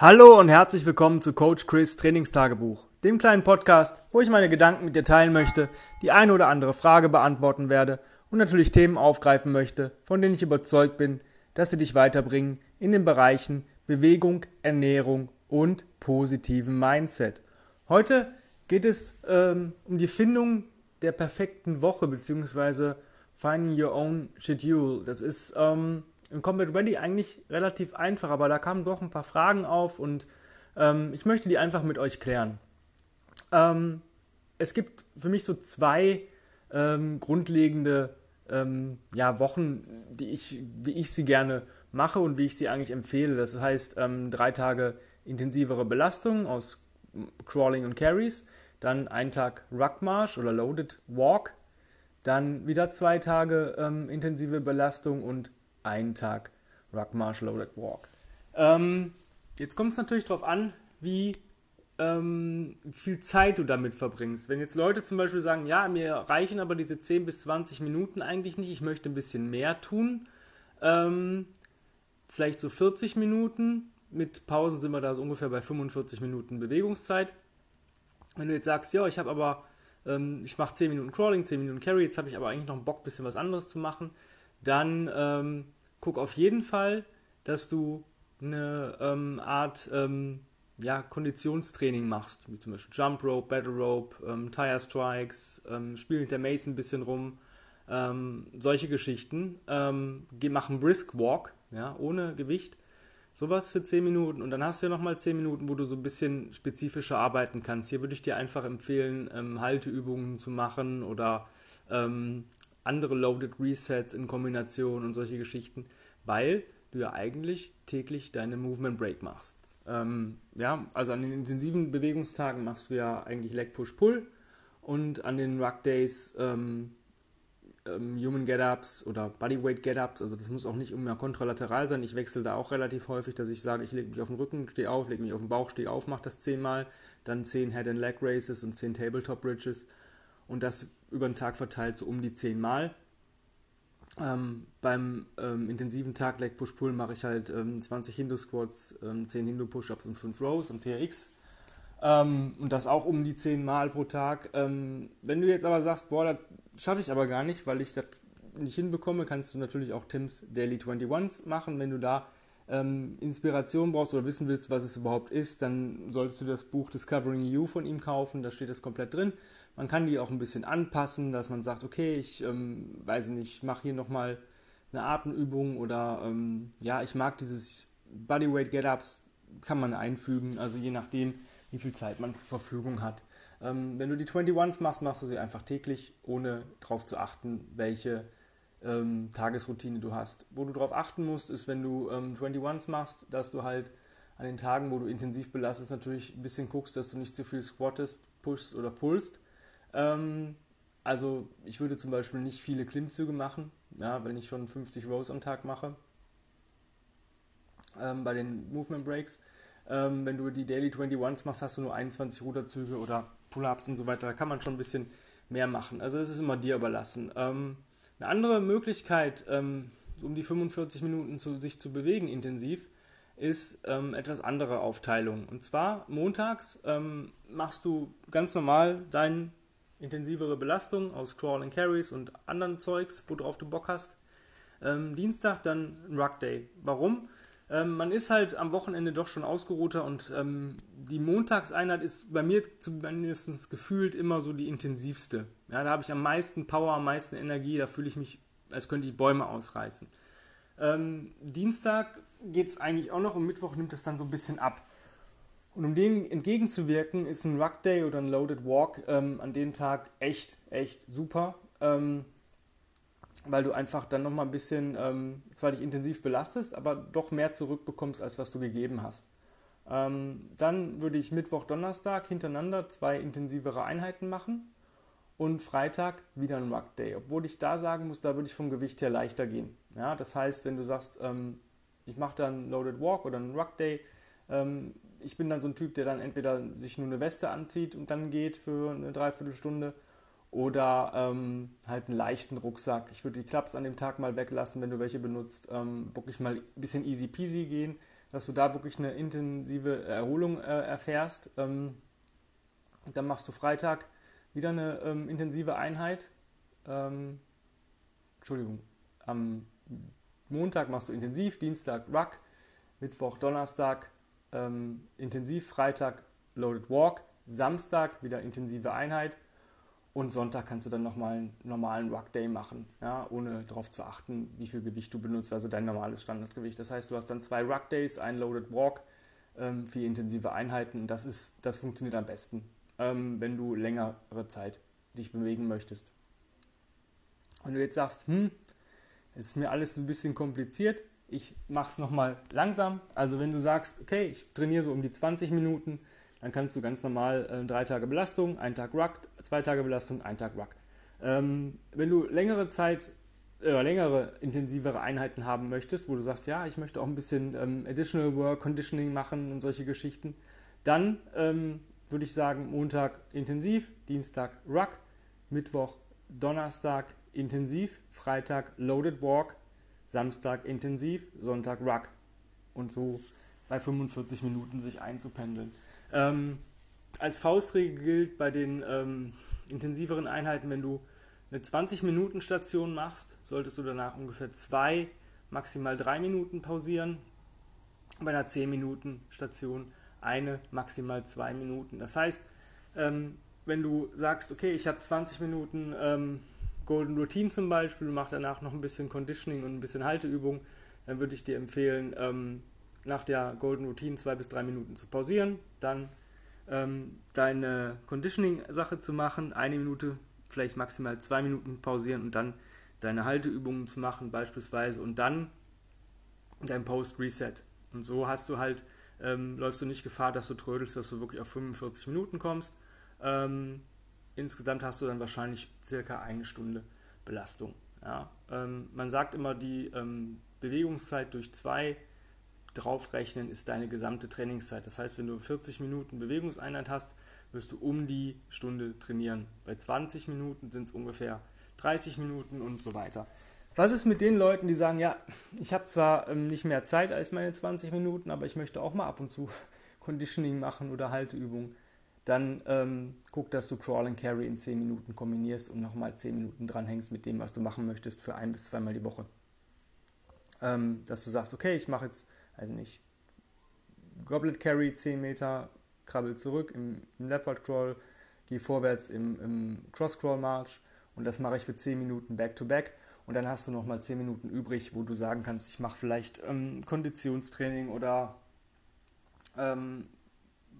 Hallo und herzlich willkommen zu Coach Chris Trainingstagebuch, dem kleinen Podcast, wo ich meine Gedanken mit dir teilen möchte, die eine oder andere Frage beantworten werde und natürlich Themen aufgreifen möchte, von denen ich überzeugt bin, dass sie dich weiterbringen in den Bereichen Bewegung, Ernährung und positiven Mindset. Heute geht es ähm, um die Findung der perfekten Woche beziehungsweise Finding Your Own Schedule. Das ist ähm, in Combat Ready eigentlich relativ einfach, aber da kamen doch ein paar Fragen auf und ähm, ich möchte die einfach mit euch klären. Ähm, es gibt für mich so zwei ähm, grundlegende ähm, ja, Wochen, die ich, wie ich sie gerne mache und wie ich sie eigentlich empfehle. Das heißt, ähm, drei Tage intensivere Belastung aus Crawling und Carries, dann ein Tag Ruckmarsch oder Loaded Walk, dann wieder zwei Tage ähm, intensive Belastung und einen Tag Ruck March Loaded Walk. Ähm, jetzt kommt es natürlich darauf an, wie ähm, viel Zeit du damit verbringst. Wenn jetzt Leute zum Beispiel sagen, ja, mir reichen aber diese 10 bis 20 Minuten eigentlich nicht, ich möchte ein bisschen mehr tun, ähm, vielleicht so 40 Minuten, mit Pausen sind wir da so ungefähr bei 45 Minuten Bewegungszeit. Wenn du jetzt sagst, ja, ich habe aber, ähm, ich mache 10 Minuten Crawling, 10 Minuten Carry, jetzt habe ich aber eigentlich noch Bock, ein bisschen was anderes zu machen, dann ähm, guck auf jeden Fall, dass du eine ähm, Art ähm, ja, Konditionstraining machst, wie zum Beispiel Jump Rope, Battle Rope, ähm, Tire Strikes, ähm, spiel mit der Mace ein bisschen rum, ähm, solche Geschichten. Ähm, mach einen Brisk Walk, ja, ohne Gewicht. Sowas für 10 Minuten und dann hast du ja nochmal 10 Minuten, wo du so ein bisschen spezifischer arbeiten kannst. Hier würde ich dir einfach empfehlen, ähm, Halteübungen zu machen oder ähm, andere Loaded Resets in Kombination und solche Geschichten, weil du ja eigentlich täglich deine Movement Break machst. Ähm, ja, also an den intensiven Bewegungstagen machst du ja eigentlich Leg Push Pull und an den Ruck Days ähm, ähm, Human Get-Ups oder Bodyweight Get-Ups, also das muss auch nicht immer kontralateral sein. Ich wechsle da auch relativ häufig, dass ich sage, ich lege mich auf den Rücken, stehe auf, lege mich auf den Bauch, stehe auf, mache das zehnmal, dann zehn Head and Leg Races und zehn Tabletop Bridges und das über den Tag verteilt so um die 10 Mal. Ähm, beim ähm, intensiven Tag Leg Push Pull mache ich halt ähm, 20 Hindu Squats, 10 Hindu Push-Ups und 5 Rows und TRX. Ähm, und das auch um die 10 Mal pro Tag. Ähm, wenn du jetzt aber sagst, boah, das schaffe ich aber gar nicht, weil ich das nicht hinbekomme, kannst du natürlich auch Tims Daily 21s machen. Wenn du da ähm, Inspiration brauchst oder wissen willst, was es überhaupt ist, dann solltest du das Buch Discovering You von ihm kaufen. Da steht das komplett drin. Man kann die auch ein bisschen anpassen, dass man sagt, okay, ich ähm, weiß nicht, ich mache hier nochmal eine Atemübung oder ähm, ja, ich mag dieses Bodyweight Get-Ups, kann man einfügen, also je nachdem, wie viel Zeit man zur Verfügung hat. Ähm, wenn du die 21s machst, machst du sie einfach täglich, ohne darauf zu achten, welche ähm, Tagesroutine du hast. Wo du darauf achten musst, ist, wenn du ähm, 21s machst, dass du halt an den Tagen, wo du intensiv belastest, natürlich ein bisschen guckst, dass du nicht zu viel squattest, pushst oder pullst. Ähm, also ich würde zum Beispiel nicht viele Klimmzüge machen, ja, wenn ich schon 50 Rows am Tag mache. Ähm, bei den Movement Breaks. Ähm, wenn du die Daily 21s machst, hast du nur 21 Ruderzüge oder Pull-ups und so weiter. Da kann man schon ein bisschen mehr machen. Also es ist immer dir überlassen. Ähm, eine andere Möglichkeit, ähm, um die 45 Minuten zu, sich zu bewegen intensiv, ist ähm, etwas andere Aufteilung. Und zwar montags ähm, machst du ganz normal deinen intensivere Belastung aus Crawl and Carries und anderen Zeugs, worauf du Bock hast. Ähm, Dienstag dann Rug Day. Warum? Ähm, man ist halt am Wochenende doch schon ausgeruhter und ähm, die Montagseinheit ist bei mir zumindest gefühlt immer so die intensivste. Ja, da habe ich am meisten Power, am meisten Energie, da fühle ich mich, als könnte ich Bäume ausreißen. Ähm, Dienstag geht es eigentlich auch noch und Mittwoch nimmt es dann so ein bisschen ab. Und um dem entgegenzuwirken, ist ein Ruck Day oder ein Loaded Walk ähm, an dem Tag echt, echt super, ähm, weil du einfach dann nochmal ein bisschen, ähm, zwar dich intensiv belastest, aber doch mehr zurückbekommst, als was du gegeben hast. Ähm, dann würde ich Mittwoch, Donnerstag hintereinander zwei intensivere Einheiten machen und Freitag wieder ein Ruck Day. Obwohl ich da sagen muss, da würde ich vom Gewicht her leichter gehen. Ja, das heißt, wenn du sagst, ähm, ich mache dann Loaded Walk oder einen Ruck Day, ähm, ich bin dann so ein Typ, der dann entweder sich nur eine Weste anzieht und dann geht für eine Dreiviertelstunde oder ähm, halt einen leichten Rucksack. Ich würde die Klaps an dem Tag mal weglassen, wenn du welche benutzt. Ähm, wirklich mal ein bisschen easy peasy gehen. dass du da wirklich eine intensive Erholung äh, erfährst. Ähm, dann machst du Freitag wieder eine ähm, intensive Einheit. Ähm, Entschuldigung, am Montag machst du intensiv, Dienstag Ruck, Mittwoch, Donnerstag ähm, intensiv, Freitag Loaded Walk, Samstag wieder intensive Einheit und Sonntag kannst du dann nochmal einen normalen Ruck Day machen, ja, ohne darauf zu achten, wie viel Gewicht du benutzt, also dein normales Standardgewicht. Das heißt, du hast dann zwei Ruck Days, ein Loaded Walk, ähm, vier intensive Einheiten das, ist, das funktioniert am besten, ähm, wenn du längere Zeit dich bewegen möchtest. Wenn du jetzt sagst, hm, es ist mir alles ein bisschen kompliziert, ich mache es nochmal langsam. Also wenn du sagst, okay, ich trainiere so um die 20 Minuten, dann kannst du ganz normal äh, drei Tage Belastung, ein Tag Ruck, zwei Tage Belastung, ein Tag Ruck. Ähm, wenn du längere Zeit, äh, längere, intensivere Einheiten haben möchtest, wo du sagst, ja, ich möchte auch ein bisschen ähm, Additional Work, Conditioning machen und solche Geschichten, dann ähm, würde ich sagen, Montag intensiv, Dienstag Ruck, Mittwoch, Donnerstag intensiv, Freitag Loaded Walk, Samstag intensiv, Sonntag Ruck. Und so bei 45 Minuten sich einzupendeln. Ähm, als Faustregel gilt bei den ähm, intensiveren Einheiten, wenn du eine 20-Minuten-Station machst, solltest du danach ungefähr zwei, maximal drei Minuten pausieren. Bei einer 10-Minuten-Station eine, maximal zwei Minuten. Das heißt, ähm, wenn du sagst, okay, ich habe 20 Minuten ähm, Golden Routine zum Beispiel, mach danach noch ein bisschen Conditioning und ein bisschen Halteübung, dann würde ich dir empfehlen, ähm, nach der Golden Routine zwei bis drei Minuten zu pausieren, dann ähm, deine Conditioning-Sache zu machen, eine Minute, vielleicht maximal zwei Minuten pausieren und dann deine Halteübungen zu machen beispielsweise und dann dein Post-Reset. Und so hast du halt, ähm, läufst du nicht Gefahr, dass du trödelst, dass du wirklich auf 45 Minuten kommst. Ähm, insgesamt hast du dann wahrscheinlich circa eine Stunde Belastung. Ja? Ähm, man sagt immer, die ähm, Bewegungszeit durch zwei draufrechnen, ist deine gesamte Trainingszeit. Das heißt, wenn du 40 Minuten Bewegungseinheit hast, wirst du um die Stunde trainieren. Bei 20 Minuten sind es ungefähr 30 Minuten und so weiter. Was ist mit den Leuten, die sagen, ja, ich habe zwar ähm, nicht mehr Zeit als meine 20 Minuten, aber ich möchte auch mal ab und zu Conditioning machen oder Halteübungen? Dann ähm, guck, dass du Crawl and Carry in 10 Minuten kombinierst und nochmal 10 Minuten dranhängst mit dem, was du machen möchtest für ein bis zweimal die Woche. Ähm, dass du sagst, okay, ich mache jetzt also nicht, Goblet Carry 10 Meter, krabbel zurück im, im Leopard Crawl, gehe vorwärts im, im Cross Crawl March und das mache ich für 10 Minuten Back to Back und dann hast du nochmal 10 Minuten übrig, wo du sagen kannst, ich mache vielleicht ähm, Konditionstraining oder ähm,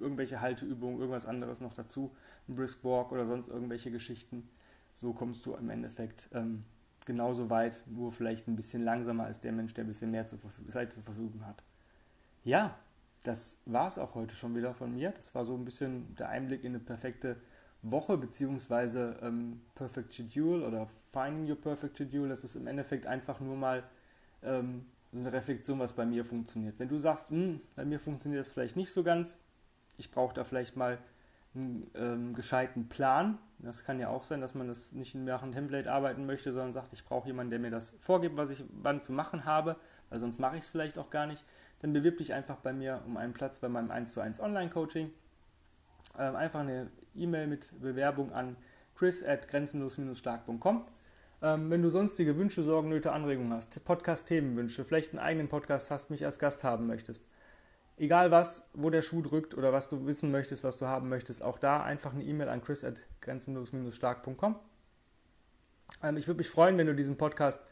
irgendwelche Halteübungen, irgendwas anderes noch dazu, ein Brisk Walk oder sonst irgendwelche Geschichten. So kommst du im Endeffekt ähm, genauso weit, nur vielleicht ein bisschen langsamer als der Mensch, der ein bisschen mehr zur Zeit zur Verfügung hat. Ja, das war es auch heute schon wieder von mir. Das war so ein bisschen der Einblick in eine perfekte Woche beziehungsweise ähm, Perfect Schedule oder Finding Your Perfect Schedule. Das ist im Endeffekt einfach nur mal ähm, so eine Reflexion, was bei mir funktioniert. Wenn du sagst, hm, bei mir funktioniert das vielleicht nicht so ganz, ich brauche da vielleicht mal einen ähm, gescheiten Plan. Das kann ja auch sein, dass man das nicht nach einem Template arbeiten möchte, sondern sagt, ich brauche jemanden, der mir das vorgibt, was ich wann zu machen habe, weil sonst mache ich es vielleicht auch gar nicht. Dann bewirb dich einfach bei mir um einen Platz bei meinem 1 zu 1 Online-Coaching. Ähm, einfach eine E-Mail mit Bewerbung an chris at grenzenlos-stark.com. Ähm, wenn du sonstige Wünsche, Sorgen, Nöte, Anregungen hast, Podcast-Themenwünsche, vielleicht einen eigenen Podcast hast, mich als Gast haben möchtest, egal was, wo der Schuh drückt oder was du wissen möchtest, was du haben möchtest, auch da einfach eine E-Mail an chris at grenzenlos-stark.com. Ähm, ich würde mich freuen, wenn du diesen Podcast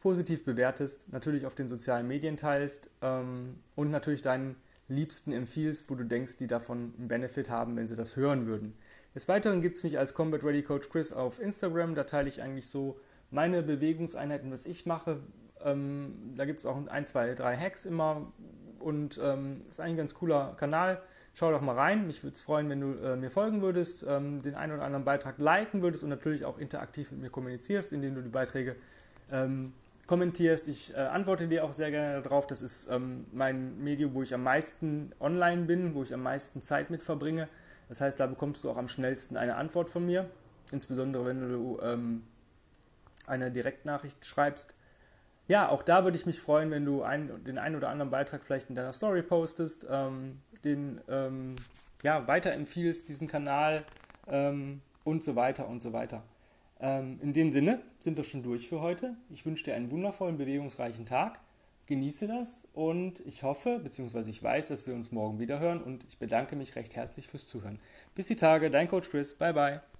positiv bewertest, natürlich auf den sozialen Medien teilst ähm, und natürlich deinen Liebsten empfiehlst, wo du denkst, die davon einen Benefit haben, wenn sie das hören würden. Des Weiteren gibt es mich als Combat Ready Coach Chris auf Instagram. Da teile ich eigentlich so meine Bewegungseinheiten, was ich mache. Ähm, da gibt es auch ein, zwei, drei Hacks immer, und ähm, ist ein ganz cooler Kanal. Schau doch mal rein. Mich würde es freuen, wenn du äh, mir folgen würdest, ähm, den einen oder anderen Beitrag liken würdest und natürlich auch interaktiv mit mir kommunizierst, indem du die Beiträge ähm, kommentierst. Ich äh, antworte dir auch sehr gerne darauf. Das ist ähm, mein Medium, wo ich am meisten online bin, wo ich am meisten Zeit mit verbringe. Das heißt, da bekommst du auch am schnellsten eine Antwort von mir. Insbesondere wenn du ähm, eine Direktnachricht schreibst ja, auch da würde ich mich freuen, wenn du ein, den einen oder anderen Beitrag vielleicht in deiner Story postest, ähm, den ähm, ja, weiterempfiehlst, diesen Kanal ähm, und so weiter und so weiter. Ähm, in dem Sinne sind wir schon durch für heute. Ich wünsche dir einen wundervollen, bewegungsreichen Tag. Genieße das und ich hoffe, beziehungsweise ich weiß, dass wir uns morgen wieder hören und ich bedanke mich recht herzlich fürs Zuhören. Bis die Tage, dein Coach Chris. Bye bye.